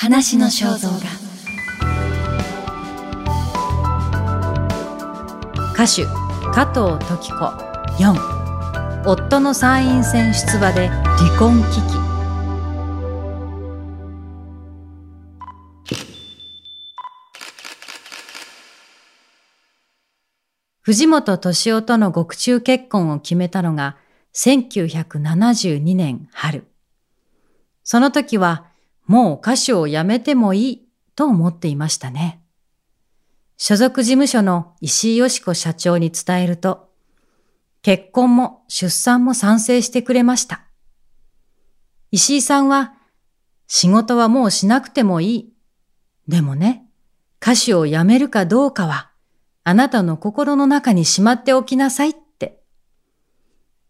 話の肖像画。歌手加藤時子。4夫の参院選出馬で離婚危機。藤本敏夫との獄中結婚を決めたのが1972年春。その時はもう歌手を辞めてもいいと思っていましたね。所属事務所の石井よし子社長に伝えると、結婚も出産も賛成してくれました。石井さんは、仕事はもうしなくてもいい。でもね、歌手を辞めるかどうかは、あなたの心の中にしまっておきなさいって。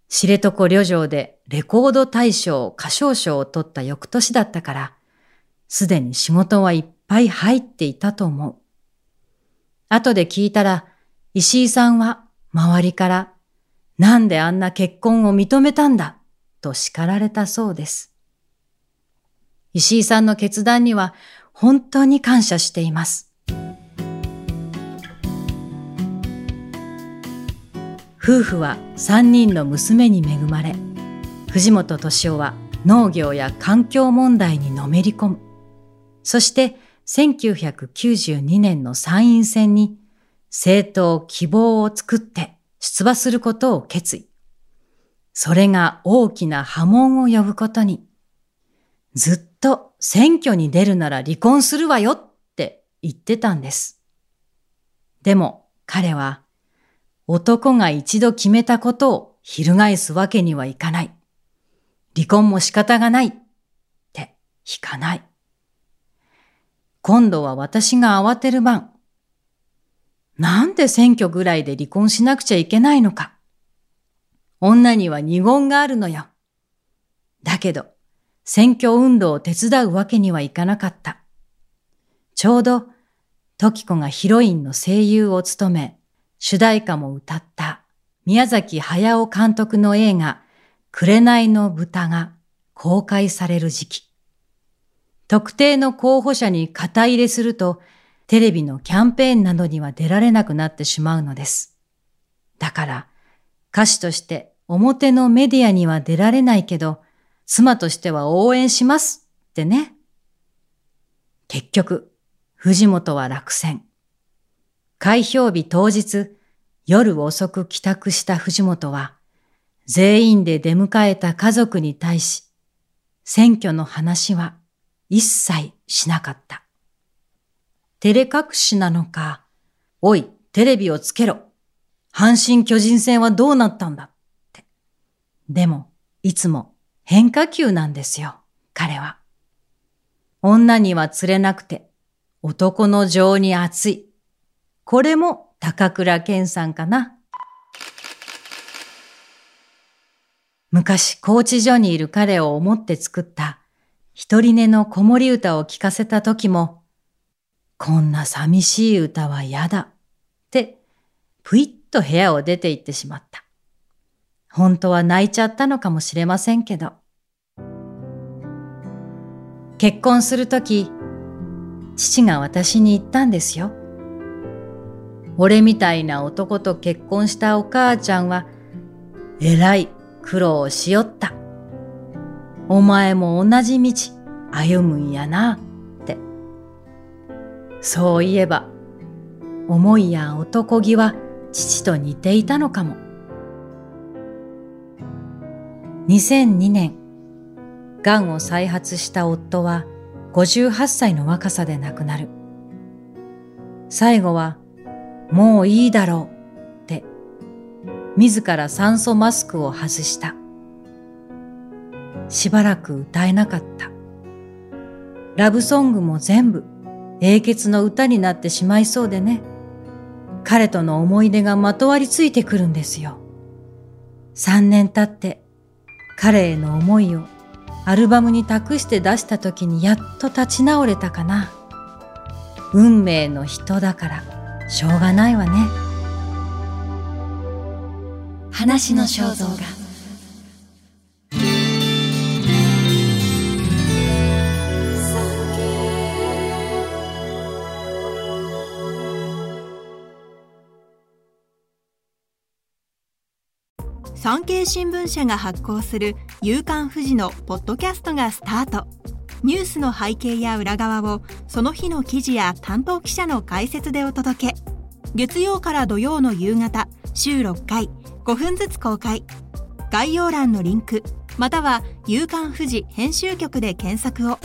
知床旅情でレコード大賞歌唱賞を取った翌年だったから、すでに仕事はいっぱい入っていたと思う。後で聞いたら、石井さんは周りから、なんであんな結婚を認めたんだ、と叱られたそうです。石井さんの決断には本当に感謝しています。夫婦は三人の娘に恵まれ、藤本敏夫は農業や環境問題にのめり込む。そして1992年の参院選に政党希望を作って出馬することを決意。それが大きな波紋を呼ぶことに、ずっと選挙に出るなら離婚するわよって言ってたんです。でも彼は男が一度決めたことを翻すわけにはいかない。離婚も仕方がないって引かない。今度は私が慌てる番。なんで選挙ぐらいで離婚しなくちゃいけないのか。女には二言があるのよ。だけど、選挙運動を手伝うわけにはいかなかった。ちょうど、時子がヒロインの声優を務め、主題歌も歌った宮崎駿監督の映画、紅の豚が公開される時期。特定の候補者に肩入れすると、テレビのキャンペーンなどには出られなくなってしまうのです。だから、歌手として表のメディアには出られないけど、妻としては応援しますってね。結局、藤本は落選。開票日当日、夜遅く帰宅した藤本は、全員で出迎えた家族に対し、選挙の話は一切しなかった。照れ隠しなのか、おい、テレビをつけろ。阪神巨人戦はどうなったんだって。でも、いつも変化球なんですよ、彼は。女には釣れなくて、男の情に熱い。これも高倉健さんかな。昔、コーチ所にいる彼を思って作った一人寝の子守歌を聴かせた時も、こんな寂しい歌は嫌だって、ぷいっと部屋を出て行ってしまった。本当は泣いちゃったのかもしれませんけど。結婚するとき、父が私に言ったんですよ。俺みたいな男と結婚したお母ちゃんは、えらい苦労をしよった。お前も同じ道歩むんやなって。そういえば、思いや男気は父と似ていたのかも。2002年、癌を再発した夫は58歳の若さで亡くなる。最後は、もういいだろうって、自ら酸素マスクを外した。しばらく歌えなかった。ラブソングも全部英傑の歌になってしまいそうでね。彼との思い出がまとわりついてくるんですよ。三年経って彼への思いをアルバムに託して出した時にやっと立ち直れたかな。運命の人だからしょうがないわね。話の肖像画産経新聞社が発行する夕刊富士のポッドキャストがスタート。ニュースの背景や裏側をその日の記事や担当記者の解説でお届け。月曜から土曜の夕方週6回5分ずつ公開。概要欄のリンクまたは夕刊富士編集局で検索を。